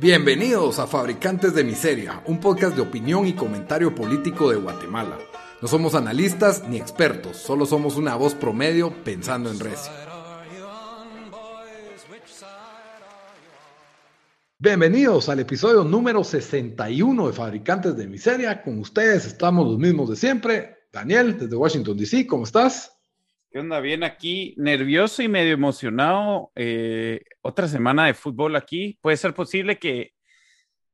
Bienvenidos a Fabricantes de Miseria, un podcast de opinión y comentario político de Guatemala. No somos analistas ni expertos, solo somos una voz promedio pensando en recio. Bienvenidos al episodio número 61 de Fabricantes de Miseria. Con ustedes estamos los mismos de siempre. Daniel, desde Washington, D.C., ¿cómo estás? ¿Qué onda? Bien aquí, nervioso y medio emocionado. Eh, otra semana de fútbol aquí. Puede ser posible que,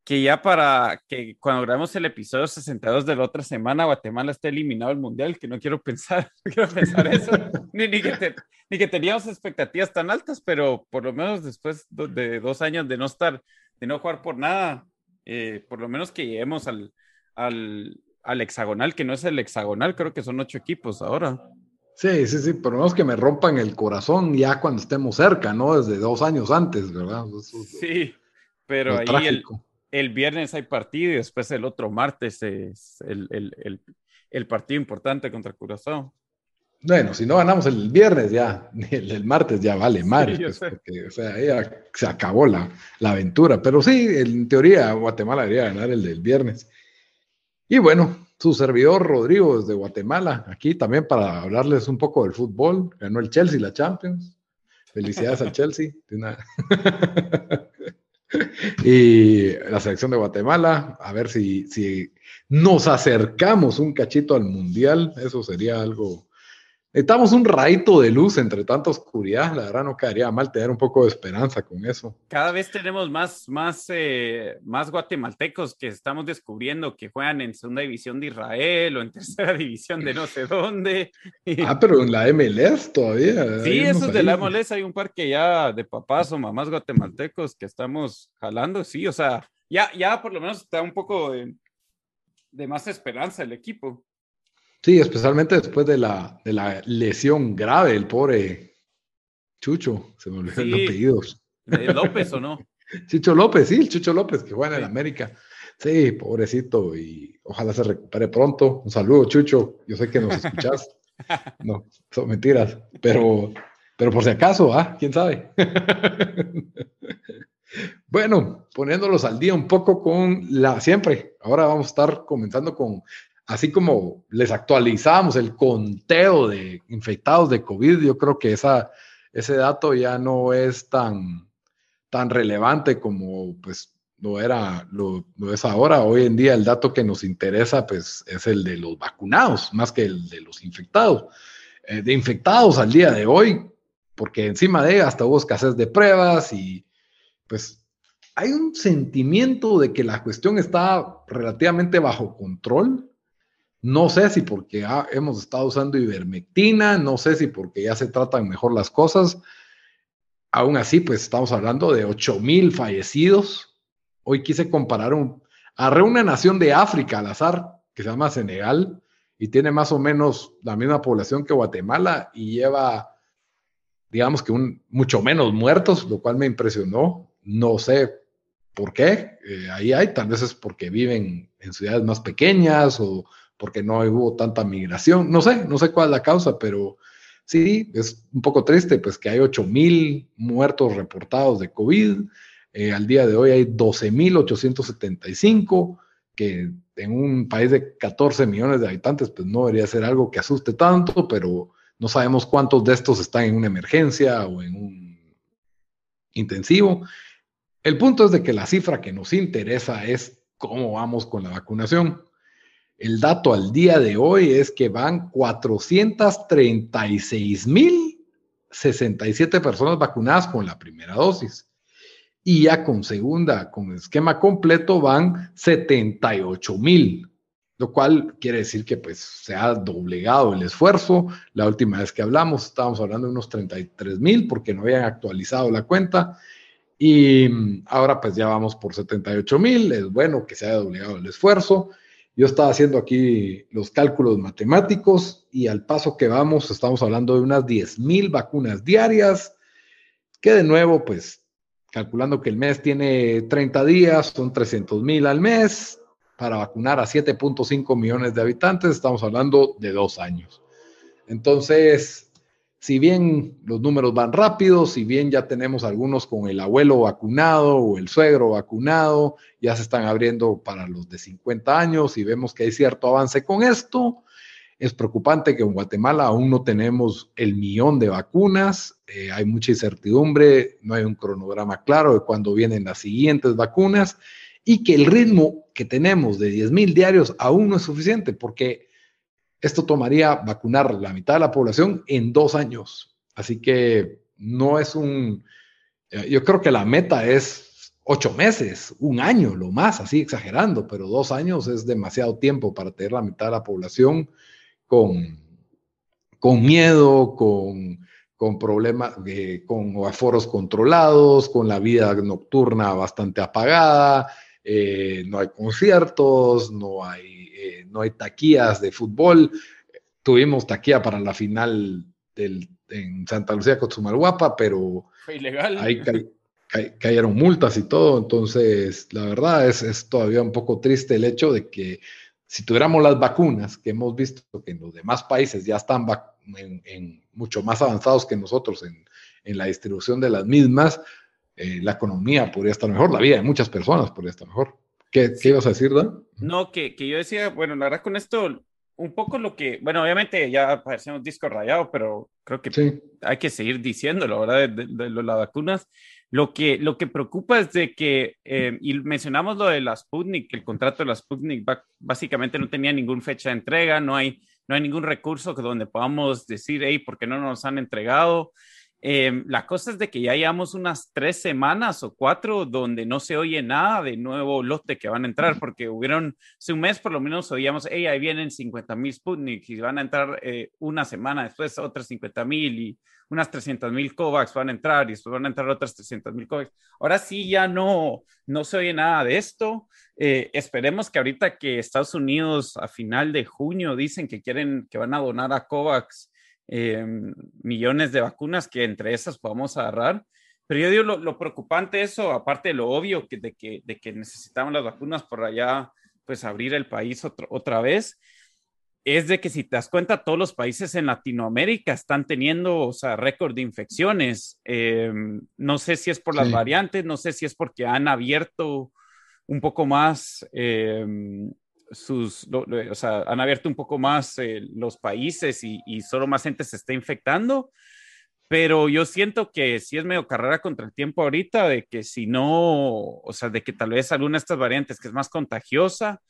que ya para que cuando grabemos el episodio 62 de la otra semana, Guatemala esté eliminado del Mundial, que no quiero pensar, no quiero pensar eso, ni, que teníamos expectativas tan altas, pero por lo menos después de dos años de no estar, de no jugar por nada, eh, por lo menos que lleguemos al, al, al hexagonal, que no es el hexagonal, creo que son ocho equipos ahora. Sí, sí, sí, por lo menos que me rompan el corazón ya cuando estemos cerca, ¿no? Desde dos años antes, ¿verdad? sí, pero ahí el, el, viernes hay partido y después el otro martes es el, el, el partido importante contra Curazao. Bueno, si no ganamos el viernes ya, el, martes ya vale madre, pues, porque, o sea, ya se acabó la, la, aventura. Pero sí, en teoría Guatemala debería ganar el del viernes. Y bueno, su servidor Rodrigo desde Guatemala, aquí también para hablarles un poco del fútbol. Ganó el Chelsea la Champions. Felicidades al Chelsea. y la selección de Guatemala, a ver si, si nos acercamos un cachito al Mundial. Eso sería algo Necesitamos un rayito de luz entre tanta oscuridad. La verdad no caería mal tener un poco de esperanza con eso. Cada vez tenemos más, más, eh, más guatemaltecos que estamos descubriendo que juegan en segunda división de Israel o en tercera división de no sé dónde. Ah, pero en la MLS todavía. Sí, esos de la MLS hay un par que ya de papás o mamás guatemaltecos que estamos jalando, sí, o sea, ya, ya por lo menos está un poco de, de más esperanza el equipo. Sí, especialmente después de la, de la lesión grave, el pobre Chucho, se me olvidaron los apellidos. López o no? Chucho López, sí, el Chucho López que juega en el América. Sí, pobrecito, y ojalá se recupere pronto. Un saludo, Chucho. Yo sé que nos escuchas. No, son mentiras, pero, pero por si acaso, ¿ah? ¿Quién sabe? bueno, poniéndolos al día un poco con la siempre. Ahora vamos a estar comenzando con así como les actualizamos el conteo de infectados de COVID, yo creo que esa, ese dato ya no es tan, tan relevante como pues lo era, lo, es ahora. Hoy en día el dato que nos interesa pues es el de los vacunados, más que el de los infectados. Eh, de infectados al día de hoy, porque encima de hasta hubo escasez de pruebas y pues hay un sentimiento de que la cuestión está relativamente bajo control no sé si porque hemos estado usando ivermectina, no sé si porque ya se tratan mejor las cosas. Aún así, pues estamos hablando de 8 mil fallecidos. Hoy quise comparar un, agarré una nación de África al azar, que se llama Senegal, y tiene más o menos la misma población que Guatemala y lleva, digamos que un, mucho menos muertos, lo cual me impresionó. No sé por qué. Eh, ahí hay, tal vez es porque viven en ciudades más pequeñas o porque no hubo tanta migración. No sé, no sé cuál es la causa, pero sí, es un poco triste, pues que hay 8 mil muertos reportados de COVID. Eh, al día de hoy hay 12.875, que en un país de 14 millones de habitantes, pues no debería ser algo que asuste tanto, pero no sabemos cuántos de estos están en una emergencia o en un intensivo. El punto es de que la cifra que nos interesa es cómo vamos con la vacunación. El dato al día de hoy es que van 436.067 personas vacunadas con la primera dosis. Y ya con segunda, con esquema completo, van 78.000, lo cual quiere decir que pues se ha doblegado el esfuerzo. La última vez que hablamos estábamos hablando de unos 33.000 porque no habían actualizado la cuenta. Y ahora pues ya vamos por 78.000. Es bueno que se haya doblegado el esfuerzo. Yo estaba haciendo aquí los cálculos matemáticos y al paso que vamos estamos hablando de unas 10.000 vacunas diarias, que de nuevo, pues calculando que el mes tiene 30 días, son 300.000 al mes para vacunar a 7.5 millones de habitantes, estamos hablando de dos años. Entonces, si bien los números van rápidos, si bien ya tenemos algunos con el abuelo vacunado o el suegro vacunado, ya se están abriendo para los de 50 años y vemos que hay cierto avance con esto, es preocupante que en Guatemala aún no tenemos el millón de vacunas, eh, hay mucha incertidumbre, no hay un cronograma claro de cuándo vienen las siguientes vacunas y que el ritmo que tenemos de 10 mil diarios aún no es suficiente porque esto tomaría vacunar la mitad de la población en dos años. Así que no es un, eh, yo creo que la meta es ocho meses, un año, lo más, así exagerando, pero dos años es demasiado tiempo para tener la mitad de la población con, con miedo, con, con problemas, eh, con aforos controlados, con la vida nocturna bastante apagada, eh, no hay conciertos, no hay, eh, no hay taquillas de fútbol. Tuvimos taquilla para la final del, en Santa Lucía con Sumalguapa, pero Fue ilegal. ahí cayeron multas y todo. Entonces, la verdad es, es todavía un poco triste el hecho de que si tuviéramos las vacunas, que hemos visto que en los demás países ya están en, mucho más avanzados que nosotros en, en la distribución de las mismas, eh, la economía podría estar mejor, la vida de muchas personas podría estar mejor. ¿Qué, qué ibas a decir, Dan? No, que, que, yo decía, bueno, la verdad con esto, un poco lo que, bueno, obviamente ya parecemos disco rayado, pero creo que sí. hay que seguir diciéndolo, ¿verdad? De, de, de, las vacunas. Lo que, lo que preocupa es de que, eh, y mencionamos lo de la Sputnik, el contrato de la Sputnik básicamente no tenía ninguna fecha de entrega, no hay, no hay ningún recurso donde podamos decir, hey, ¿por qué no nos han entregado? Eh, la cosa es de que ya llevamos unas tres semanas o cuatro donde no se oye nada de nuevo lote que van a entrar, porque hubieron, hace un mes por lo menos oíamos, hey, ahí vienen 50 mil Sputnik y van a entrar eh, una semana después otras 50 mil y unas 300 mil COVAX van a entrar y después van a entrar otras 300 mil COVAX. Ahora sí ya no, no se oye nada de esto. Eh, esperemos que ahorita que Estados Unidos a final de junio dicen que quieren, que van a donar a COVAX eh, millones de vacunas que entre esas podamos agarrar. Pero yo digo, lo, lo preocupante eso, aparte de lo obvio que, de, que, de que necesitamos las vacunas por allá, pues abrir el país otro, otra vez, es de que si te das cuenta, todos los países en Latinoamérica están teniendo, o sea, récord de infecciones. Eh, no sé si es por las sí. variantes, no sé si es porque han abierto un poco más eh, sus, lo, o sea, han abierto un poco más eh, los países y, y, solo más gente se está infectando. Pero yo siento que sí es medio carrera contra el tiempo ahorita, de que si no, o sea, de que tal vez alguna de estas variantes que es más contagiosa,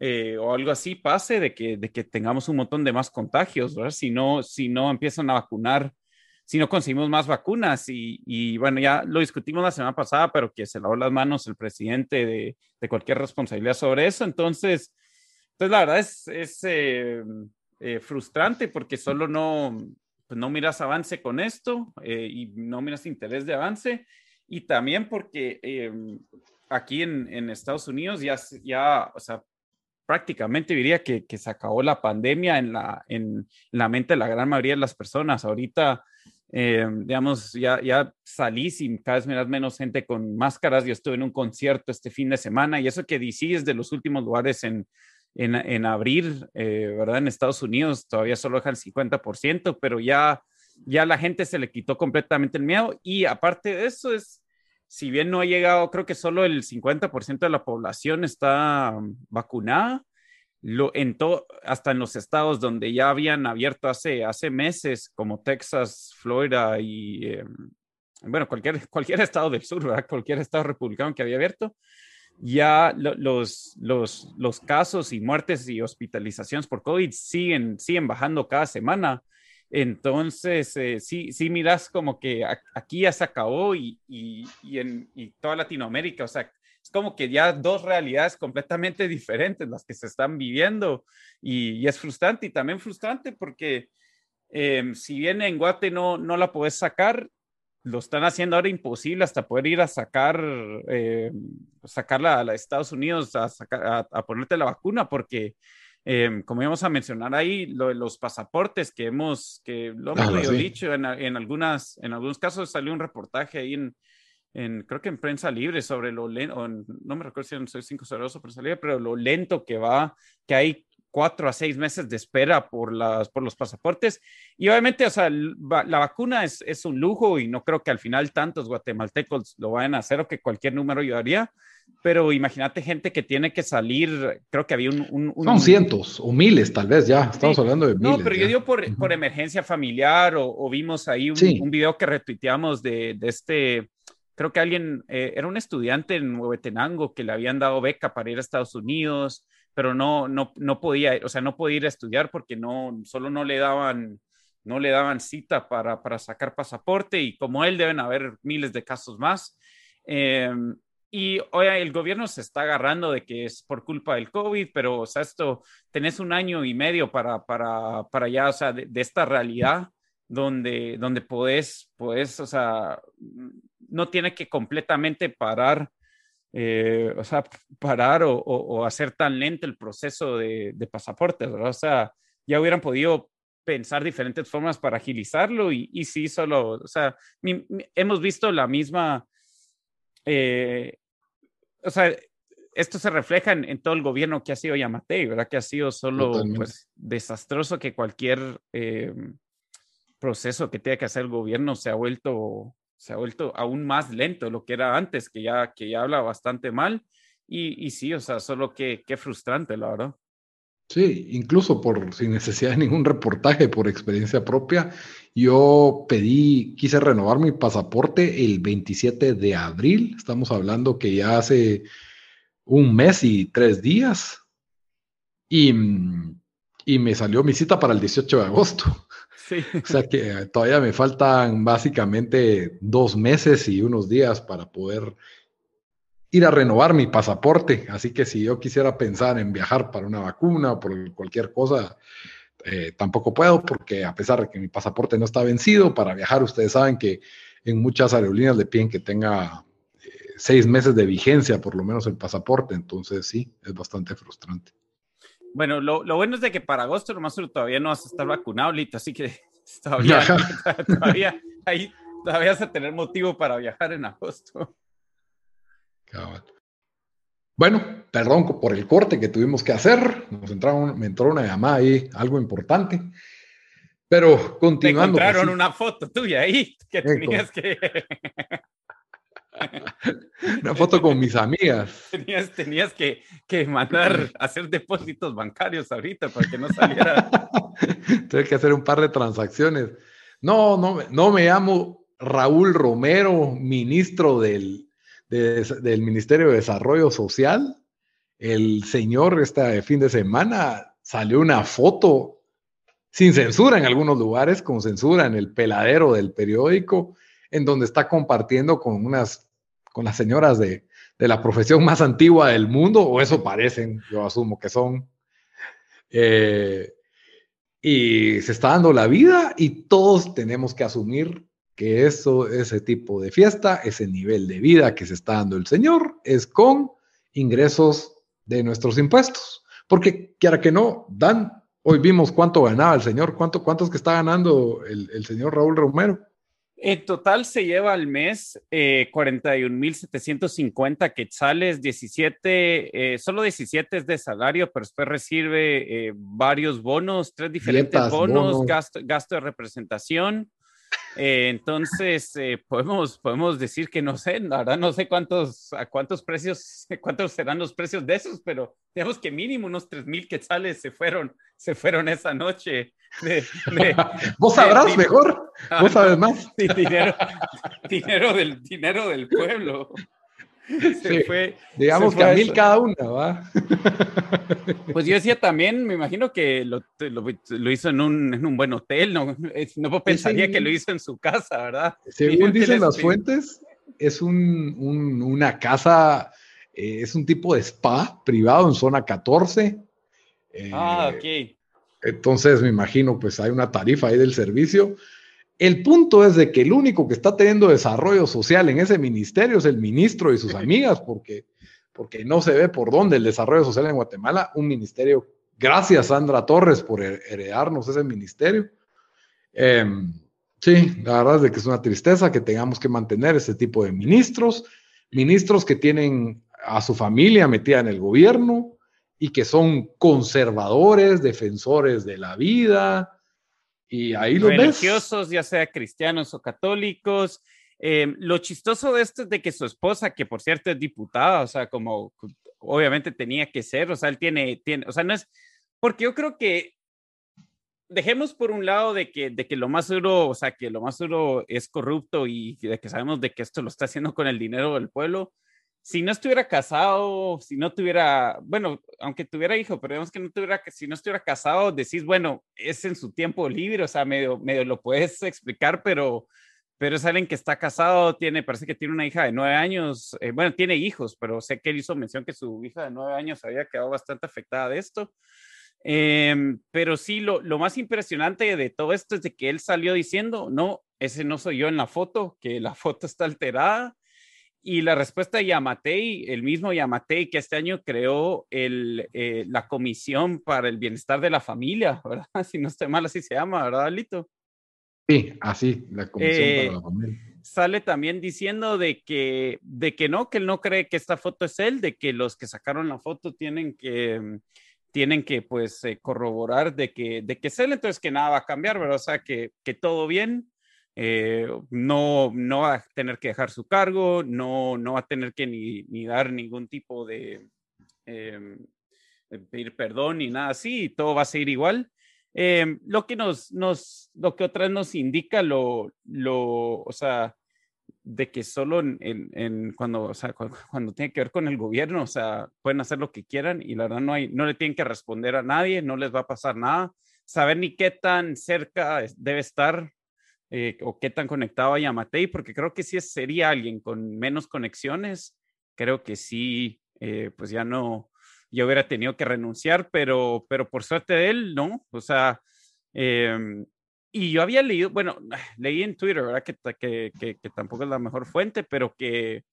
eh, o algo así pase, de que, de que tengamos un montón de más contagios. Si no, si no empiezan a vacunar, si no conseguimos más vacunas. Y, y, bueno, ya lo discutimos la semana pasada, pero que se lavó las manos el presidente de, de cualquier responsabilidad sobre eso. Entonces, entonces la verdad es, es eh, eh, frustrante porque solo no, pues no miras avance con esto eh, y no miras interés de avance. Y también porque aquí en, en Estados Unidos ya, ya, o sea, prácticamente diría que, se acabó la pandemia en la, en la mente de la gran mayoría de las personas. Ahorita, eh, digamos, ya, ya salís y cada vez miras menos gente con máscaras. Yo estuve en un concierto este fin de semana y eso que DC es de los últimos lugares en, en, en abrir, eh, ¿verdad? En Estados Unidos todavía solo deja el 50%, pero ya, ya la gente se le quitó completamente el miedo. Y aparte de eso es si bien no ha llegado, creo que solo el 50% de la población está vacunada, lo, en to, hasta en los estados donde ya habían abierto hace, hace meses, como Texas, Florida y, eh, bueno, cualquier, cualquier estado del sur, cualquier estado republicano que había abierto, ya lo, los, los, los casos y muertes y hospitalizaciones por COVID siguen, siguen bajando cada semana. Entonces, eh, sí, sí miras como que aquí ya se acabó y, y, y en y toda Latinoamérica, o sea, es como que ya dos realidades completamente diferentes las que se están viviendo y, es frustrante y también frustrante porque eh, si bien en Guate no, no la puedes sacar, lo están haciendo ahora imposible hasta poder ir a sacar, eh, sacarla a, Estados Unidos a, sacar, a, a ponerte la vacuna porque eh, como íbamos a mencionar ahí, lo, los pasaportes que hemos, que lo hemos ah, sí. dicho, en, en, algunas, en algunos casos salió un reportaje ahí en, en creo que en prensa libre sobre lo lento, no me recuerdo si en Soy 5 pero salía, pero lo lento que va, que hay cuatro a seis meses de espera por, las, por los pasaportes. Y obviamente, o sea, la vacuna es, es un lujo y no creo que al final tantos guatemaltecos lo vayan a hacer o que cualquier número ayudaría. Pero imagínate gente que tiene que salir, creo que había un... Son cientos o miles tal vez ya, estamos hablando de miles. No, pero yo digo por, por emergencia familiar o, vimos ahí un, un, video que retuiteamos de, de este creo que alguien, eh, era un estudiante en Huehuetenango que le habían dado beca para ir a Estados Unidos pero no, no, no podía, o sea, no podía ir a estudiar porque no, solo no le daban, no le daban cita para, para sacar pasaporte y como él deben haber miles de casos más. Em, y hoy el gobierno se está agarrando de que es por culpa del COVID, pero, o sea, esto, tenés un año y medio para, para, para ya, o sea, de, esta realidad donde, donde podés, podés, o sea, no tiene que completamente parar eh, o sea, parar o, hacer tan lento el proceso de, de pasaportes, ¿verdad? O sea, ya hubieran podido pensar diferentes formas para agilizarlo y, y sí, solo, o sea, hemos visto la misma, eh, o sea, esto se refleja en, todo el gobierno que ha sido Yamatei, ¿verdad? Que ha sido solo pues, desastroso que cualquier eh, proceso que tenga que hacer el gobierno se ha vuelto se ha vuelto aún más lento de lo que era antes, que ya, que ya habla bastante mal. Y, y sí, o sea, solo que qué frustrante, la verdad. Sí, incluso por sin necesidad de ningún reportaje, por experiencia propia, yo pedí, quise renovar mi pasaporte el 27 de abril. Estamos hablando que ya hace un mes y tres días. Y, y me salió mi cita para el 18 de agosto. O sea que todavía me faltan básicamente dos meses y unos días para poder ir a renovar mi pasaporte. Así que si yo quisiera pensar en viajar para una vacuna o por cualquier cosa, eh, tampoco puedo porque a pesar de que mi pasaporte no está vencido, para viajar ustedes saben que en muchas aerolíneas le piden que tenga eh, seis meses de vigencia por lo menos el pasaporte. Entonces sí, es bastante frustrante. Bueno, lo, lo, bueno es de que para agosto nomás todavía no vas a estar vacunado, Lito, así que todavía, todavía, ahí, todavía vas a tener motivo para viajar en agosto. Bueno, perdón por el corte que tuvimos que hacer. Nos entraron, me entró una llamada ahí, algo importante. Pero continuando. Me encontraron una foto tuya ahí que tenías que. Una foto con mis amigas. Tenías, tenías que, que, mandar, hacer depósitos bancarios ahorita para que no saliera. Tuve que hacer un par de transacciones. No, no, no me llamo Raúl Romero, ministro del, del Ministerio de Desarrollo Social. El señor, este fin de semana, salió una foto sin censura en algunos lugares, con censura en el peladero del periódico, en donde está compartiendo con unas con las señoras de, la profesión más antigua del mundo, o eso parecen, yo asumo que son. Eh, y se está dando la vida y todos tenemos que asumir que eso, ese tipo de fiesta, ese nivel de vida que se está dando el Señor, es con ingresos de nuestros impuestos. Porque quiera que no, dan, hoy vimos cuánto ganaba el Señor, cuánto, cuántos que está ganando el, el señor Raúl Romero. En total se lleva al mes eh, 41.750 quetzales, 17, eh, solo 17 es de salario, pero después recibe eh, varios bonos, tres diferentes bonos, gasto, gasto, de representación. Eh, entonces, podemos, podemos decir que no sé, la verdad no sé cuántos, a cuántos precios, cuántos serán los precios de esos, pero digamos que mínimo unos 3.000 quetzales se fueron, se fueron esa noche Vos sabrás mejor, vos sabes más. dinero, dinero, del, dinero del pueblo. Se fue, digamos que a mil cada una, ¿va? Pues yo decía también, me imagino que lo, lo, hizo en un, en un, buen hotel, no, no pensaría que lo hizo en su casa, ¿verdad? Según dicen las fuentes, es un, un, una casa, eh, es un tipo de spa privado en zona 14. ah, ok entonces me imagino, pues hay una tarifa ahí del servicio. El punto es de que el único que está teniendo desarrollo social en ese ministerio es el ministro y sus amigas, porque, porque no se ve por dónde el desarrollo social en Guatemala, un ministerio, gracias Sandra Torres por heredarnos ese ministerio. Em, sí, la verdad es de que es una tristeza que tengamos que mantener ese tipo de ministros, ministros que tienen a su familia metida en el gobierno, y que son conservadores, defensores de la vida, y ahí lo Religiosos, ya sea cristianos o católicos. Eh, lo chistoso de esto es de que su esposa, que por cierto es diputada, o sea, como obviamente tenía que ser, o sea, él tiene, tiene, o sea, no es, porque yo creo que dejemos por un lado de que, de que lo más duro, o sea, que lo más duro es corrupto y de que sabemos de que esto lo está haciendo con el dinero del pueblo. Si no estuviera casado, si no tuviera, bueno, aunque tuviera hijo, pero digamos que no tuviera, si no estuviera casado, decís, bueno, es en su tiempo libre, o sea, medio, medio lo puedes explicar, pero, pero es alguien que está casado, tiene, parece que tiene una hija de nueve años, eh, bueno, tiene hijos, pero sé que él hizo mención que su hija de nueve años había quedado bastante afectada de esto. Em, pero sí, lo, lo, más impresionante de todo esto es de que él salió diciendo, no, ese no soy yo en la foto, que la foto está alterada. Y la respuesta de Yamatei, el mismo Yamatei que este año creó el, eh, la Comisión para el Bienestar de la Familia, ¿verdad? Si no estoy mal, así se llama, ¿verdad, Lito? Sí, así, la Comisión para la eh, Familia. Sale también diciendo de que, de que no, que él no cree que esta foto es él, de que los que sacaron la foto tienen que tienen que pues eh, corroborar de que, de que es él, entonces que nada va a cambiar, ¿verdad? O sea, que, que todo bien, eh, no, no va a tener que dejar su cargo, no, no va a tener que ni, ni dar ningún tipo de, em, pedir perdón ni nada así, todo va a seguir igual. Em, lo que nos, nos, lo que otra vez nos indica lo, lo, o sea, de que solo en, en, cuando, o sea, cuando, tiene que ver con el gobierno, o sea, pueden hacer lo que quieran y la verdad no, hay, no le tienen que responder a nadie, no les va a pasar nada. Saber ni qué tan cerca debe estar eh, o qué tan conectado a Yamatei, porque creo que si sería alguien con menos conexiones, creo que sí, eh, pues ya no, yo hubiera tenido que renunciar, pero, pero por suerte de él, no, o sea, eh, y yo había leído, bueno, leí en Twitter, ¿verdad? Que, que, que, tampoco es la mejor fuente, pero que,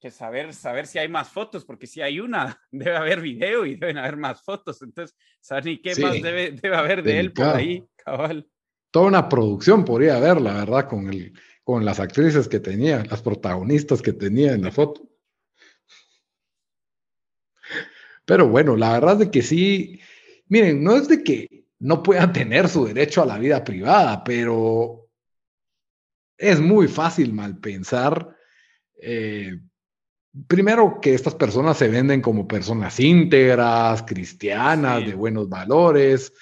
que saber, saber si hay más fotos, porque si hay una, debe haber video y deben haber más fotos. Entonces, saber ni qué más debe, debe haber de él por ahí, cabal. Toda una producción podría haber, la verdad, con, el, con las actrices que tenía, las protagonistas que tenía en la foto. Pero bueno, la verdad es que sí, miren, no es de que no puedan tener su derecho a la vida privada, pero es muy fácil mal pensar. Eh, primero que estas personas se venden como personas íntegras, cristianas, de buenos valores.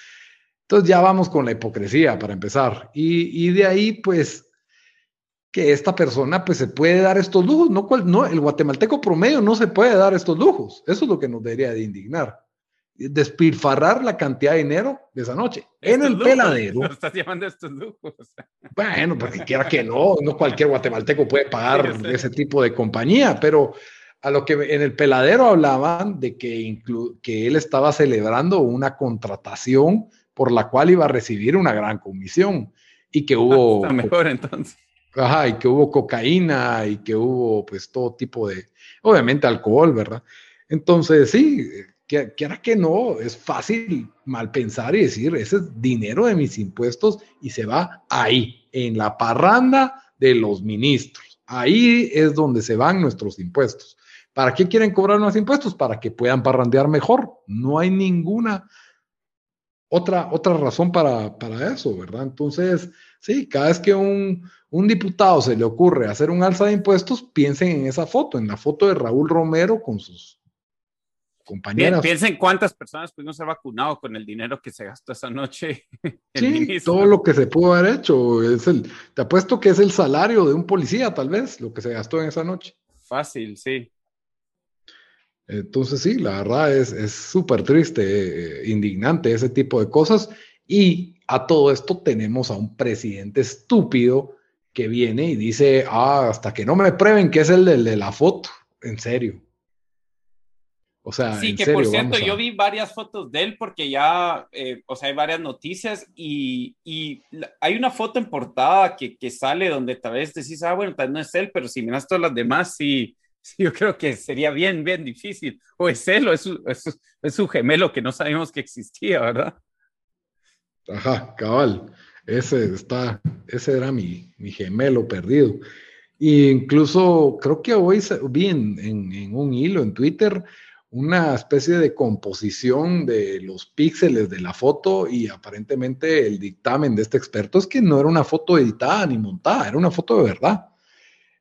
Entonces ya vamos con la hipocresía para empezar. Y, de ahí, pues, que esta persona pues se puede dar estos lujos. No, no, el guatemalteco promedio no se puede dar estos lujos. Eso es lo que nos debería de indignar despilfarrar la cantidad de dinero de esa noche en el peladero. estás llamando estos lujos. Bueno, porque quiera que no, no cualquier guatemalteco puede pagar ese tipo de compañía, pero a lo que en el peladero hablaban de que, que él estaba celebrando una contratación por la cual iba a recibir una gran comisión y que hubo... Está mejor entonces. Ajá, y que hubo cocaína y que hubo pues todo tipo de, obviamente alcohol, ¿verdad? Entonces, sí, que quiera que no, es fácil mal pensar y decir, ese es dinero de mis impuestos y se va ahí, en la parranda de los ministros. Ahí es donde se van nuestros impuestos. ¿Para qué quieren cobrar los impuestos? Para que puedan parrandear mejor. No hay ninguna otra, otra razón para, para eso, ¿verdad? Entonces, sí, cada vez que un, un diputado se le ocurre hacer un alza de impuestos, piensen en esa foto, en la foto de Raúl Romero con sus compañeras. Piensen cuántas personas pudieron ser vacunados con el dinero que se gastó esa noche. Sí, todo lo que se pudo haber hecho. Es el, te apuesto que es el salario de un policía, tal vez, lo que se gastó en esa noche. Fácil, sí. Entonces, sí, la verdad es súper triste, eh, indignante ese tipo de cosas. Y a todo esto tenemos a un presidente estúpido que viene y dice, ah, hasta que no me prueben que es el de la foto. En serio. O sea, sí, que por cierto, yo vi varias fotos de él porque ya, eh, o sea, hay varias noticias y, y hay una foto en portada que, que, sale donde tal vez decís, ah, bueno, tal vez no es él, pero si miras todas las demás, sí, yo creo que sería bien, bien difícil. O es él o es su, es, es su gemelo que no sabemos que existía, ¿verdad? Ajá, cabal. Ese está, ese era mi, mi gemelo perdido. E incluso creo que hoy vi en, en un hilo en Twitter una especie de composición de los píxeles de la foto y aparentemente el dictamen de este experto es que no era una foto editada ni montada, era una foto de verdad.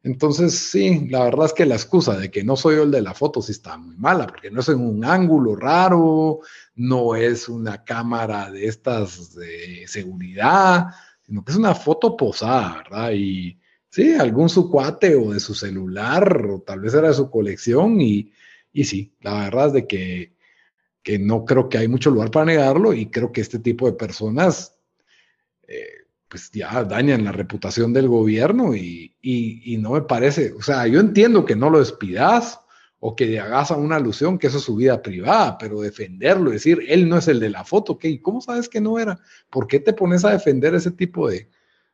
Entonces, sí, la verdad es que la excusa de que no soy yo el de la foto sí está muy mala, porque no es en un ángulo raro, no es una cámara de estas de seguridad, sino que es una foto posada, ¿verdad? Y sí, algún su cuate o de su celular, o tal vez era de su colección, y, y sí, la verdad es de que, que, no creo que hay mucho lugar para negarlo, y creo que este tipo de personas, eh, pues ya dañan la reputación del gobierno, y, y, y no me parece, o sea, yo entiendo que no lo despidas, o que hagas una alusión que eso es su vida privada, pero defenderlo, decir, él no es el de la foto, ¿qué? ¿cómo sabes que no era? ¿Por qué te pones a defender ese tipo de,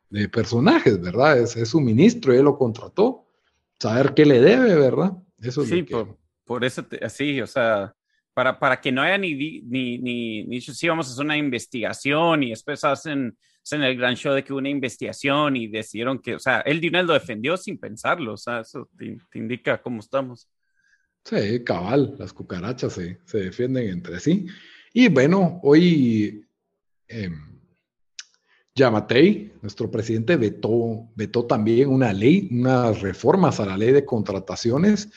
de personajes, verdad? Es, es, su ministro, él lo contrató, saber qué le debe, ¿verdad? Eso es sí, por, por, eso, así, o sea, para, para que no haya ni, ni, ni, ni sí, vamos a hacer una investigación y después hacen, hacen el gran show de que hubo una investigación y decidieron que, o sea, de una lo defendió sin pensarlo, o sea, eso te, te indica cómo estamos. Sí, cabal, las cucarachas se, se defienden entre sí. Y bueno, hoy eh, Yamatei, nuestro presidente, vetó, vetó también una ley, unas reformas a la ley de contrataciones,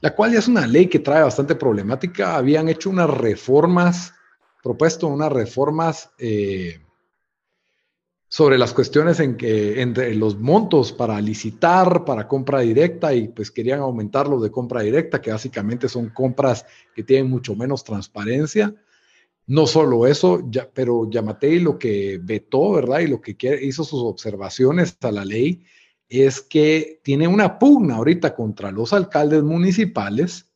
la cual ya es una ley que trae bastante problemática. Habían hecho unas reformas, propuesto unas reformas eh, sobre las cuestiones en que entre los montos para licitar, para compra directa y pues querían aumentar los de compra directa, que básicamente son compras que tienen mucho menos transparencia. No solo eso, ya, pero Yamatei lo que vetó, ¿verdad? Y lo que hizo sus observaciones a la ley es que tiene una pugna ahorita contra los alcaldes municipales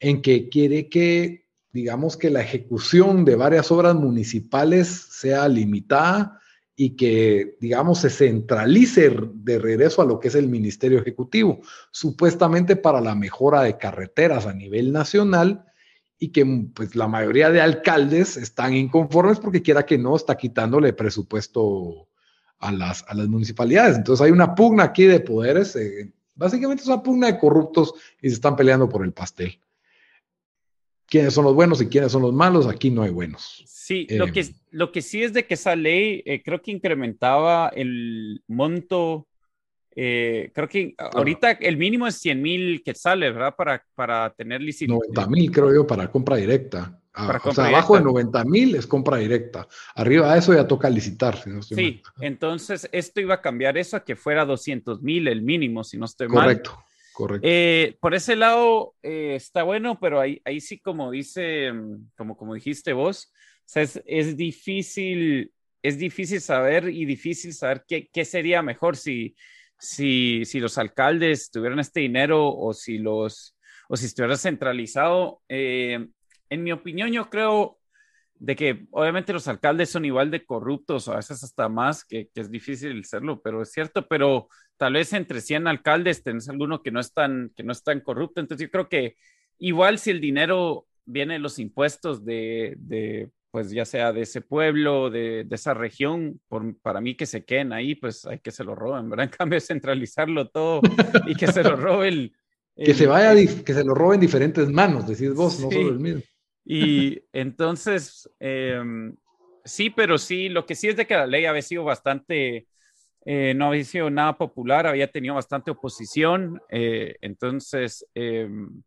en que quiere que, digamos, que la ejecución de varias obras municipales sea limitada y que, digamos, se centralice de regreso a lo que es el Ministerio Ejecutivo, supuestamente para la mejora de carreteras a nivel nacional y que pues la mayoría de alcaldes están inconformes porque quiera que no está quitándole presupuesto a las, a las municipalidades. Entonces hay una pugna aquí de poderes, eh, básicamente es una pugna de corruptos y se están peleando por el pastel. ¿Quiénes son los buenos y quiénes son los malos? Aquí no hay buenos. Sí, lo, eh, que, lo que sí es de que esa ley eh, creo que incrementaba el monto, eh, creo que ahorita el mínimo es 100 mil quetzales, ¿verdad? Para, para tener licitación. 90 mil, creo yo, para compra directa. Ah, o sea, abajo de 90 mil es compra directa. Arriba de eso ya toca licitar. sí, entonces esto iba a cambiar eso a que fuera 200 mil el mínimo, si no estoy mal. Correcto. Correcto. por ese lado está bueno, pero ahí, ahí sí, como dice, mm, como, como dijiste vos, sea, es, difícil, es difícil saber y difícil saber qué, qué sería mejor si, si, si, los alcaldes tuvieran este dinero o si los o si estuviera centralizado. Eh, en mi opinión, yo creo de que obviamente los alcaldes son igual de corruptos, a veces hasta más, que, que, es difícil serlo, pero es cierto, pero tal vez entre 100 alcaldes tenés alguno que no es tan, que no es tan corrupto. Entonces yo creo que igual si el dinero viene de los impuestos de, de pues ya sea de ese pueblo, de, de esa región, por, para mí que se queden ahí, pues hay que se lo roben, ¿verdad? En cambio centralizarlo todo y que se lo robe el... que se vaya, que se lo roben diferentes manos, decís vos, no solo el mismo. Y entonces, em, sí, pero sí, lo que sí es de que la ley había sido bastante, eh, no había sido nada popular, había tenido bastante oposición, eh, entonces em,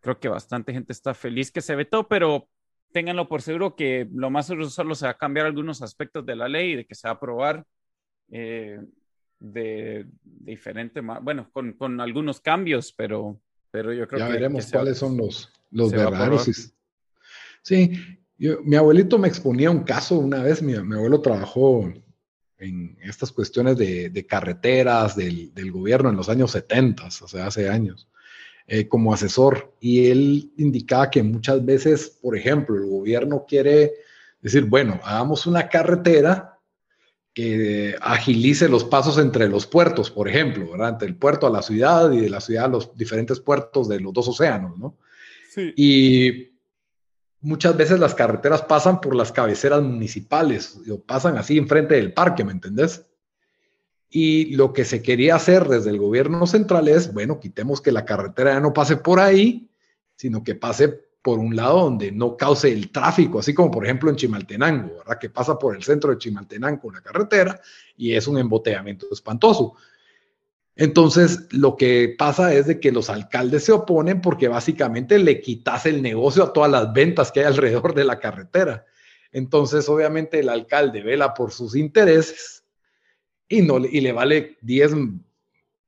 creo que bastante gente está feliz que se vetó, pero ténganlo por seguro que lo más seguro solo se va a cambiar algunos aspectos de la ley, de que se va a aprobar eh, de, diferente, bueno, con, con, algunos cambios, pero, pero yo creo ya que... Ya veremos cuáles son los, los verdaderos. Sí, yo, mi abuelito me exponía un caso una vez, mi, mi abuelo trabajó en estas cuestiones de, de carreteras del, del, gobierno en los años 70, o sea, hace años. Eh, como asesor y él indicaba que muchas veces, por ejemplo, el gobierno quiere decir, bueno, hagamos una carretera que agilice los pasos entre los puertos, por ejemplo, ¿verdad? Entre el puerto a la ciudad y de la ciudad a los diferentes puertos de los dos océanos, ¿no? Sí. Y muchas veces las carreteras pasan por las cabeceras municipales, o pasan así enfrente del parque, ¿me entendés? Y lo que se quería hacer desde el gobierno central es, bueno, quitemos que la carretera ya no pase por ahí sino que pase por un lado donde no cause el tráfico, así como por ejemplo en Chimaltenango, ¿verdad? Que pasa por el centro de Chimaltenango la carretera y es un embotellamiento espantoso. Entonces, lo que pasa es de que los alcaldes se oponen porque básicamente le quitas el negocio a todas las ventas que hay alrededor de la carretera. Entonces, obviamente, el alcalde vela por sus intereses y, no, y le vale 10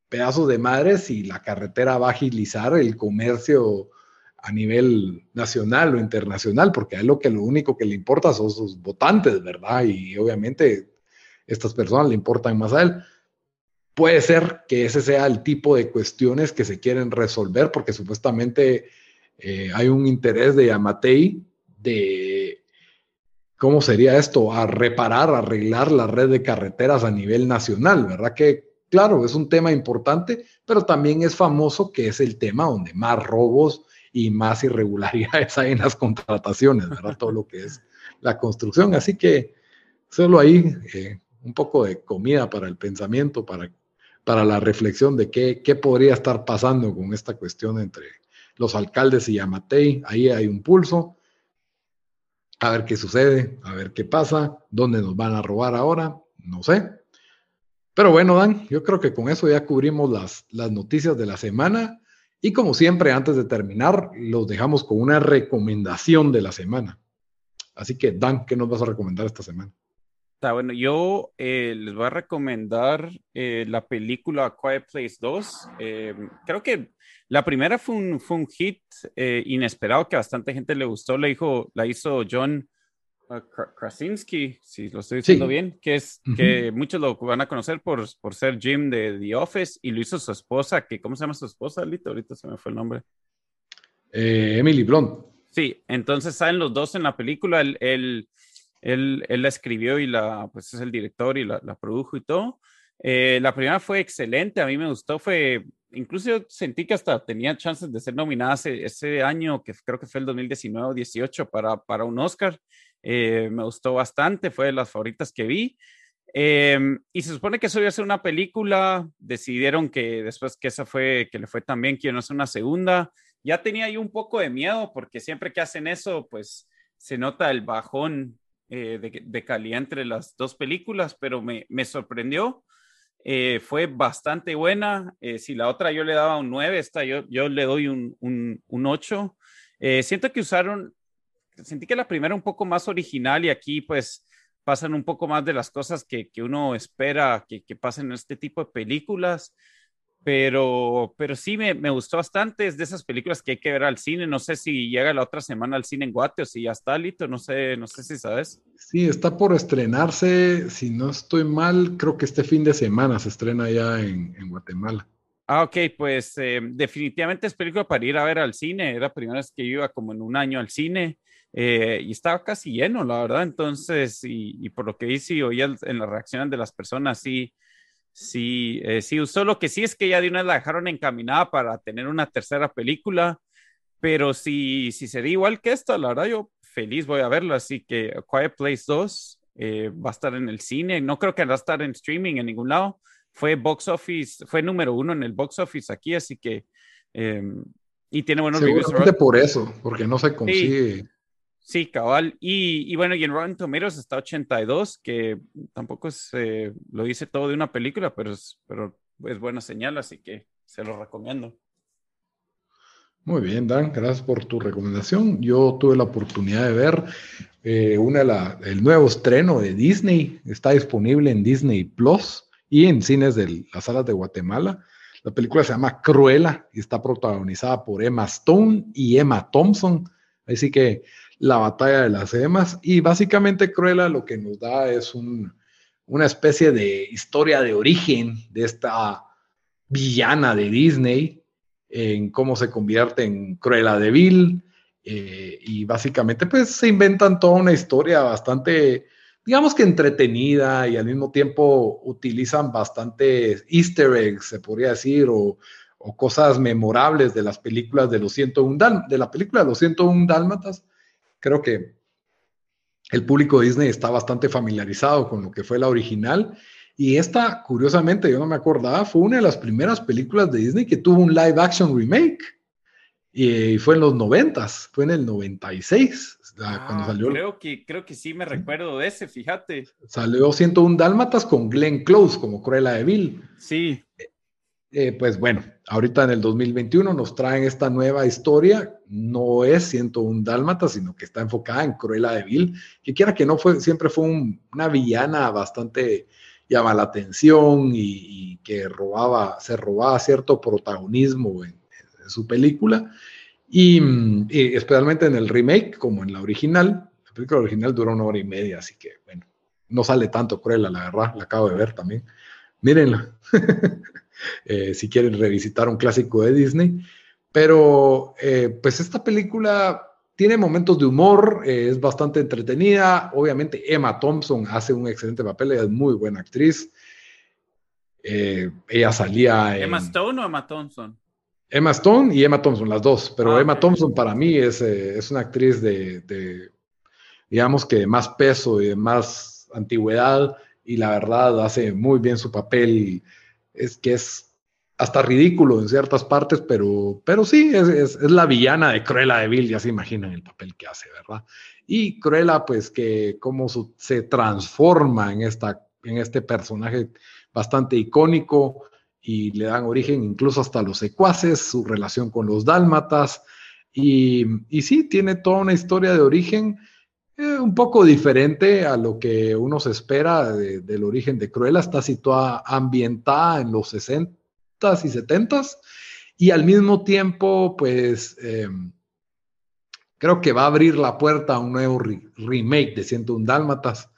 pedazos de madre si la carretera va a agilizar el comercio a nivel nacional o internacional, porque a él lo que lo único que le importa son sus votantes, ¿verdad? Y obviamente estas personas le importan más a él. Puede ser que ese sea el tipo de cuestiones que se quieren resolver, porque supuestamente eh, hay un interés de Amatei de cómo sería esto, a reparar, arreglar la red de carreteras a nivel nacional, ¿verdad? Que claro, es un tema importante, pero también es famoso que es el tema donde más robos y más irregularidades hay en las contrataciones, ¿verdad? Todo lo que es la construcción. Así que solo ahí eh, un poco de comida para el pensamiento, para, para la reflexión de qué, qué podría estar pasando con esta cuestión entre los alcaldes y Yamatei. Ahí hay un pulso. A ver qué sucede, a ver qué pasa, dónde nos van a robar ahora, no sé. Pero bueno, Dan, yo creo que con eso ya cubrimos las, las noticias de la semana. Y como siempre, antes de terminar, los dejamos con una recomendación de la semana. Así que, Dan, ¿qué nos vas a recomendar esta semana? Está bueno, yo eh, les voy a recomendar eh, la película Quiet Place 2. Eh, creo que la primera fue un, fue un hit inesperado que a bastante gente le gustó. La, hizo, la hizo John Krasinski, si lo estoy diciendo bien, que es que muchos lo van a conocer por, por ser Jim de The Office y lo hizo su esposa, que ¿cómo se llama su esposa, Lito? Ahorita se me fue el nombre. Eh, Emily Blunt. Sí, entonces salen los dos en la película, él, él, él, la escribió y la, pues es el director y la, la produjo y todo. Eh, la primera fue excelente, a mí me gustó, fue, incluso sentí que hasta tenía chances de ser nominada ese, ese año, que creo que fue el 2019 o 18 para, para un Oscar. Eh, me gustó bastante, fue de las favoritas que vi. Em, y se supone que eso iba a ser una película, decidieron que después que esa fue, que le fue tan bien, quieren hacer una segunda. Ya tenía yo un poco de miedo porque siempre que hacen eso, pues se nota el bajón eh, de, calidad entre las dos películas, pero me, me sorprendió. Eh, fue bastante buena. si la otra yo le daba un 9, esta yo, yo le doy un, un, un 8. siento que usaron sentí que la primera un poco más original y aquí pues pasan un poco más de las cosas que, que uno espera que, que, pasen en este tipo de películas. Pero, pero sí me, me, gustó bastante. Es de esas películas que hay que ver al cine. No sé si llega la otra semana al cine en Guate o si ya está listo. No sé, no sé si sabes. Sí, está por estrenarse. Si no estoy mal, creo que este fin de semana se estrena ya en, en Guatemala. Ah, ok, pues eh, definitivamente es película para ir a ver al cine. Era la primera vez que iba como en un año al cine. Eh, y estaba casi lleno, la verdad. Entonces, y, por lo que hice y oía en las reacciones de las personas, sí, sí, eh, sí usó. Lo que sí es que ya de una vez la dejaron encaminada para tener una tercera película, pero si, si sería igual que esta, la verdad, yo feliz voy a verla. Así que Quiet Place 2 eh, va a estar en el cine. No creo que va a estar en streaming en ningún lado. Fue box office, fue número uno en el box office aquí, así que. Em, y tiene buenos reviews. por eso, porque no se consigue. Sí, cabal. Y, bueno, y en Rotten Tomatoes está 82, que tampoco es, eh, lo dice todo de una película, pero es, pero buena señal, así que se lo recomiendo. Muy bien, Dan, gracias por tu recomendación. Yo tuve la oportunidad de ver eh, una la, el nuevo estreno de Disney, está disponible en Disney Plus y en cines de las salas de Guatemala. La película se llama Cruella y está protagonizada por Emma Stone y Emma Thompson. Así que la batalla de las emas y básicamente Cruella lo que nos da es una especie de historia de origen de esta villana de Disney, en cómo se convierte en Cruella de Vil eh, y básicamente pues se inventan toda una historia bastante, digamos que entretenida y al mismo tiempo utilizan bastante easter eggs, se podría decir, o, o cosas memorables de las películas de los 101 de la película de los 101 dálmatas Creo que el público de Disney está bastante familiarizado con lo que fue la original. Y esta, curiosamente, yo no me acordaba, fue una de las primeras películas de Disney que tuvo un live action remake. y fue en los noventas, fue en el 96 ah, cuando salió. Creo que, creo que sí me recuerdo de ese, fíjate. Salió 101 Dálmatas con Glenn Close como Cruella de Vil. Sí. Eh, pues bueno, ahorita en el 2021 nos traen esta nueva historia. No es 101 Dálmatas, sino que está enfocada en Cruella de Vil, que quiera que no fue, siempre fue una villana bastante llama la atención y, que robaba, se robaba cierto protagonismo en, su película. Y, especialmente en el remake, como en la original. La película original dura una hora y media, así que bueno, no sale tanto cruela, la verdad, la acabo de ver también. Mírenla, eh, si quieren revisitar un clásico de Disney. Pero eh, pues esta película tiene momentos de humor, eh, es bastante entretenida. Obviamente Emma Thompson hace un excelente papel, ella es muy buena actriz. ella salía... ¿Emma Stone o Emma Thompson? Emma Stone y Emma Thompson, las dos, pero ah, Emma Thompson para mí es, eh, es una actriz de, digamos que de más peso y de más antigüedad y la verdad hace muy bien su papel, es que es hasta ridículo en ciertas partes, pero, pero sí, es, es, la villana de Cruella de Vil, ya se imaginan el papel que hace, ¿verdad? Y Cruella, pues que cómo se transforma en, esta, en este personaje bastante icónico, y le dan origen incluso hasta los secuaces, su relación con los dálmatas. Y, y sí, tiene toda una historia de origen eh, un poco diferente a lo que uno se espera del origen de Cruella. Está situada ambientada en los 60s y 70s y al mismo tiempo, pues em, creo que va a abrir la puerta a un nuevo remake de 101 Dálmatas,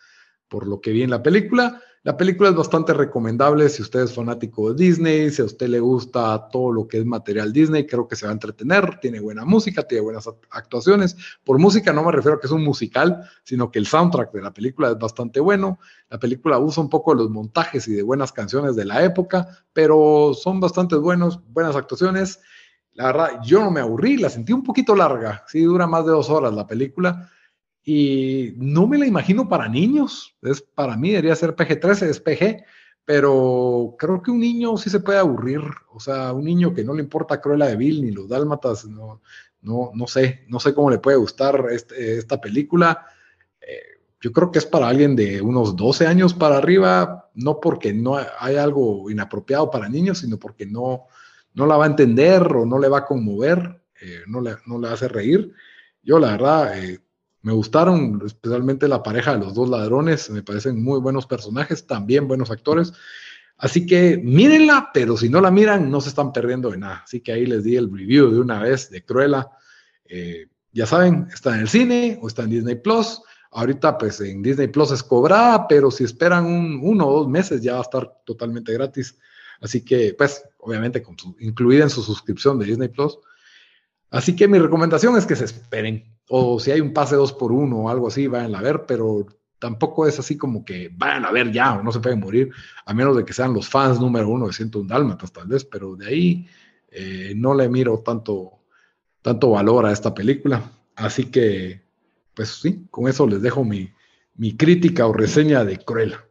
por lo que vi en la película. La película es bastante recomendable si usted es fanático de Disney, si a usted le gusta todo lo que es material Disney, creo que se va a entretener, tiene buena música, tiene buenas actuaciones. Por música no me refiero a que es un musical, sino que el soundtrack de la película es bastante bueno. La película usa un poco de los montajes y de buenas canciones de la época, pero son bastante buenos, buenas actuaciones. La verdad, yo no me aburrí, la sentí un poquito larga, sí dura más de dos horas la película, y no me la imagino para niños. Es, para mí debería ser PG-13, es PG, pero creo que un niño sí se puede aburrir. O sea, un niño que no le importa Cruella de Vil ni los Dálmatas, no, no, no sé, no sé cómo le puede gustar este, esta película. Eh, yo creo que es para alguien de unos 12 años para arriba, no porque no hay algo inapropiado para niños, sino porque no, no la va a entender o no le va a conmover, eh, no, le, no le hace reír. Yo la verdad eh, me gustaron especialmente la pareja de los dos ladrones, me parecen muy buenos personajes, también buenos actores. Así que mírenla, pero si no la miran, no se están perdiendo de nada. Así que ahí les di el review de una vez de Cruella. Eh, ya saben, está en el cine o está en Disney Plus. Ahorita, pues en Disney Plus es cobrada, pero si esperan un, uno o dos meses ya va a estar totalmente gratis. Así que, pues, obviamente, incluida en su suscripción de Disney Plus. Así que mi recomendación es que se esperen o si hay un pase dos por uno o algo así, vayan a ver, pero tampoco es así como que vayan a ver ya o no se pueden morir, a menos de que sean los fans número uno de 101 Dálmatas tal vez, pero de ahí eh, no le miro tanto, tanto valor a esta película. Así que, pues sí, con eso les dejo mi, mi crítica o reseña de Cruella.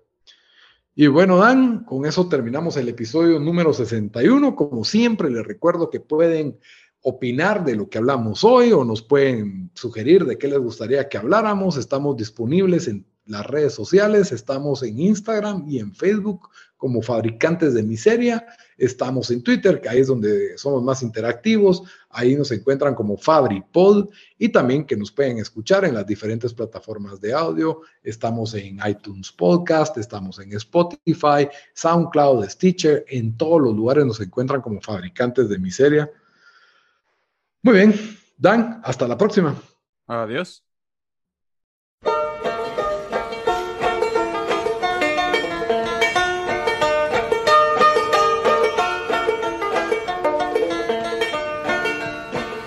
Y bueno, Dan, con eso terminamos el episodio número 61. Como siempre, les recuerdo que pueden opinar de lo que hablamos hoy o nos pueden sugerir de qué les gustaría que habláramos. Estamos disponibles en las redes sociales, estamos en Instagram y en Facebook como Fabricantes de Miseria, estamos en Twitter, que ahí es donde somos más interactivos, ahí nos encuentran como FabriPod y también que nos pueden escuchar en las diferentes plataformas de audio, estamos en iTunes Podcast, estamos en Spotify, SoundCloud, Stitcher, en todos los lugares nos encuentran como Fabricantes de Miseria. Muy bien, Dan, hasta la próxima. Adiós.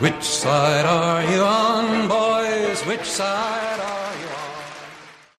Which side are you on, boys? Which side